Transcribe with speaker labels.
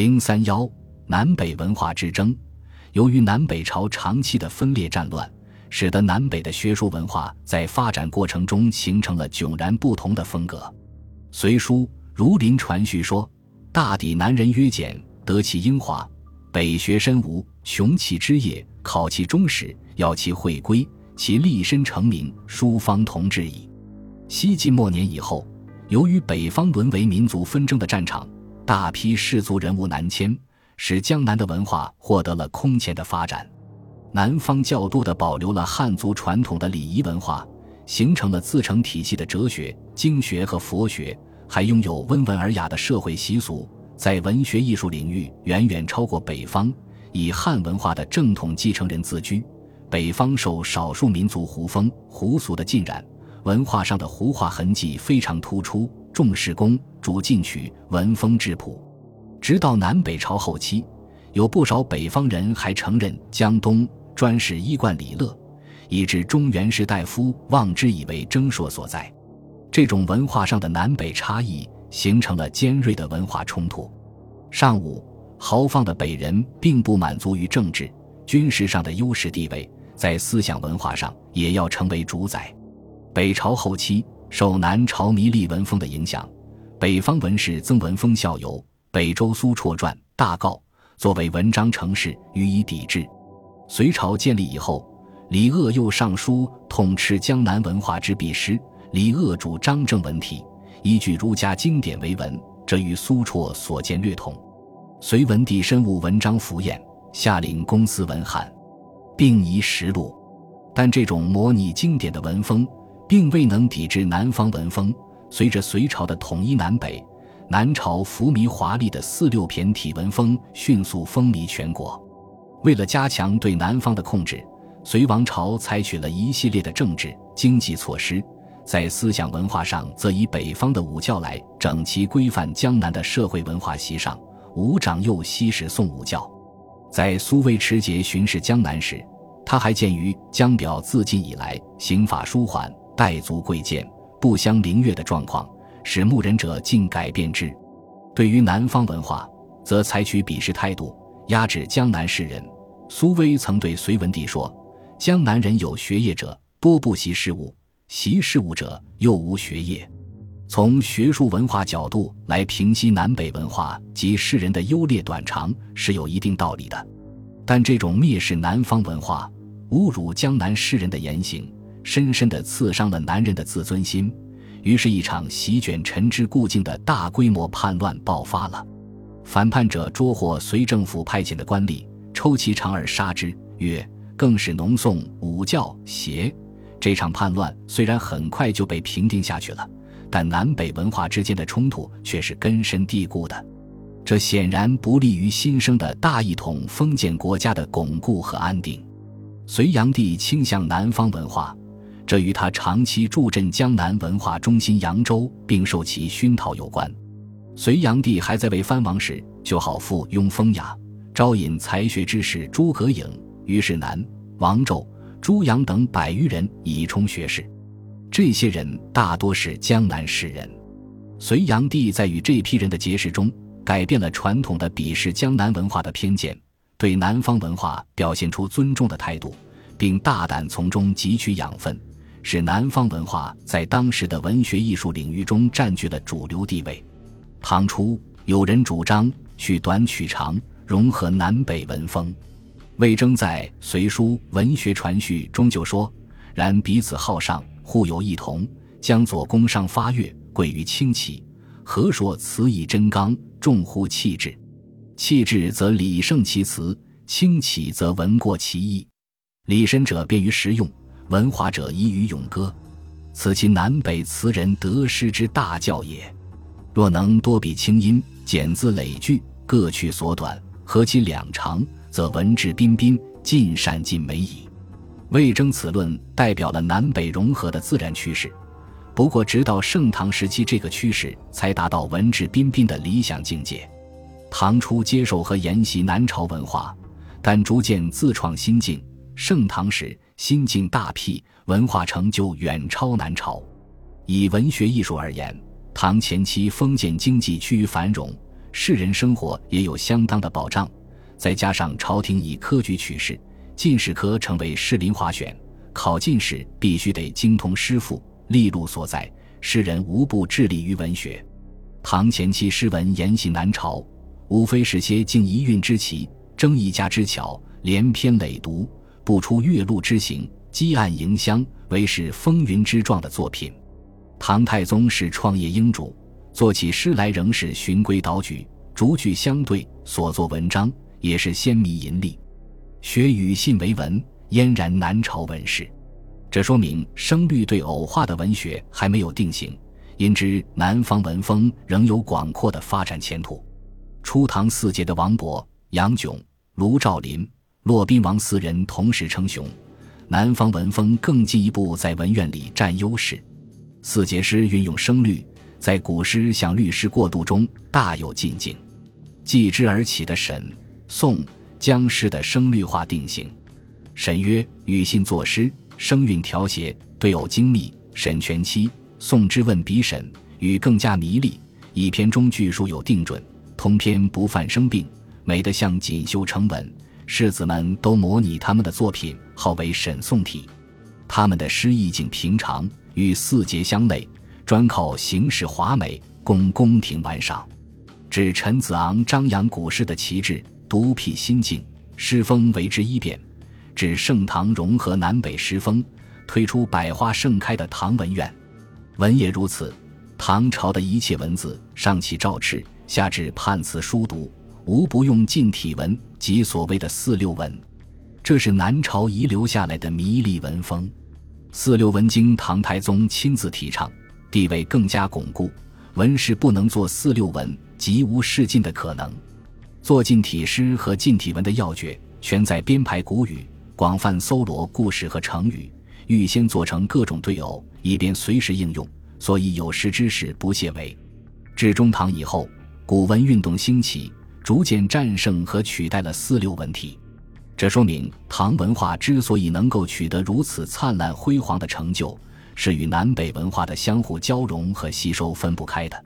Speaker 1: 零三幺南北文化之争，由于南北朝长期的分裂战乱，使得南北的学术文化在发展过程中形成了迥然不同的风格。《隋书·儒林传序》说：“大抵南人曰简，得其英华；北学深吴，穷其枝叶，考其忠实，要其会归，其立身成名，书方同治矣。”西晋末年以后，由于北方沦为民族纷争的战场。大批士族人物南迁，使江南的文化获得了空前的发展。南方较多的保留了汉族传统的礼仪文化，形成了自成体系的哲学、经学和佛学，还拥有温文尔雅的社会习俗，在文学艺术领域远远超过北方。以汉文化的正统继承人自居，北方受少数民族胡风胡俗的浸染，文化上的胡化痕迹非常突出。重视工，主进取，文风质朴。直到南北朝后期，有不少北方人还承认江东专是衣冠礼乐，以致中原士大夫望之以为征硕所在。这种文化上的南北差异，形成了尖锐的文化冲突。上午豪放的北人并不满足于政治、军事上的优势地位，在思想文化上也要成为主宰。北朝后期。受南朝弥历文风的影响，北方文士曾文峰效尤、北周苏绰传大诰作为文章成事，予以抵制。隋朝建立以后，李鄂又上书痛斥江南文化之弊师。李鄂主张正文体，依据儒家经典为文，这与苏绰所见略同。隋文帝深悟文章浮艳，下令公私文翰，并移实录，但这种模拟经典的文风。并未能抵制南方文风。随着隋朝的统一南北，南朝浮靡华丽的四六骈体文风迅速风靡全国。为了加强对南方的控制，隋王朝采取了一系列的政治、经济措施。在思想文化上，则以北方的武教来整齐规范江南的社会文化习尚。吴长幼西使宋武教，在苏魏持节巡视江南时，他还鉴于江表自晋以来刑法舒缓。待足贵贱不相凌越的状况，使牧人者尽改变之。对于南方文化，则采取鄙视态度，压制江南士人。苏威曾对隋文帝说：“江南人有学业者，多不习事务；习事务者，又无学业。”从学术文化角度来平息南北文化及士人的优劣短长，是有一定道理的。但这种蔑视南方文化、侮辱江南士人的言行，深深地刺伤了男人的自尊心，于是，一场席卷陈之故境的大规模叛乱爆发了。反叛者捉获隋政府派遣的官吏，抽其长而杀之，曰：“更是农宋武教邪。”这场叛乱虽然很快就被平定下去了，但南北文化之间的冲突却是根深蒂固的，这显然不利于新生的大一统封建国家的巩固和安定。隋炀帝倾向南方文化。这与他长期驻镇江南文化中心扬州，并受其熏陶有关。隋炀帝还在位藩王时，就好附庸风雅，招引才学之士诸葛颖、虞世南、王胄、朱阳等百余人以充学士。这些人大多是江南士人。隋炀帝在与这批人的结识中，改变了传统的鄙视江南文化的偏见，对南方文化表现出尊重的态度，并大胆从中汲取养分。使南方文化在当时的文学艺术领域中占据了主流地位。唐初有人主张取短取长，融合南北文风。魏征在《隋书·文学传序》中就说：“然彼此好上，互有异同。将左公上发乐，贵于清奇。何说此以真刚，重乎气质？气质则理胜其词，清奇则文过其意。礼深者便于实用。”文华者宜于咏歌，此其南北词人得失之大教也。若能多比清音，简字累句，各去所短，合其两长，则文质彬彬，尽善尽美矣。魏征此论代表了南北融合的自然趋势。不过，直到盛唐时期，这个趋势才达到文质彬彬的理想境界。唐初接受和沿袭南朝文化，但逐渐自创新境。盛唐时。心境大辟，文化成就远超南朝。以文学艺术而言，唐前期封建经济趋于繁荣，士人生活也有相当的保障。再加上朝廷以科举取士，进士科成为士林华选，考进士必须得精通诗赋，利禄所在，诗人无不致力于文学。唐前期诗文沿袭南朝，无非是些敬一韵之奇，争一家之巧，连篇累牍，不出月露之行，积案迎香，为是风云之状的作品。唐太宗是创业英主，做起诗来仍是循规蹈矩，逐句相对，所作文章也是鲜明淫丽。学语信为文，嫣然南朝文士。这说明声律对偶化的文学还没有定型，因之南方文风仍有广阔的发展前途。初唐四杰的王勃、杨炯、卢照邻、骆宾王四人同时称雄，南方文风更进一步在文苑里占优势。四节诗运用声律，在古诗向律诗过渡中大有进境。继之而起的沈、宋、江诗的声律化定型。沈约与信作诗，声韵调谐，对偶精密；沈全期、宋之问比沈，语更加迷丽。一篇中句数有定准，通篇不犯生病，美得像锦绣成文。世子们都模拟他们的作品，号为沈宋体。他们的诗意境平常。与四杰相类，专靠形式华美供宫廷玩赏。指陈子昂张扬古诗的旗帜，独辟新境，诗风为之一变。指盛唐融合南北诗风，推出百花盛开的唐文苑。文也如此，唐朝的一切文字，上起诏敕，下至判词书读，无不用近体文及所谓的四六文。这是南朝遗留下来的迷离文风。四六文经唐太宗亲自提倡，地位更加巩固。文士不能做四六文，即无仕进的可能。做近体诗和近体文的要诀，全在编排古语，广泛搜罗故事和成语，预先做成各种对偶，以便随时应用。所以有识之士不屑为。至中唐以后，古文运动兴起，逐渐战胜和取代了四六文体。这说明唐文化之所以能够取得如此灿烂辉煌的成就，是与南北文化的相互交融和吸收分不开的。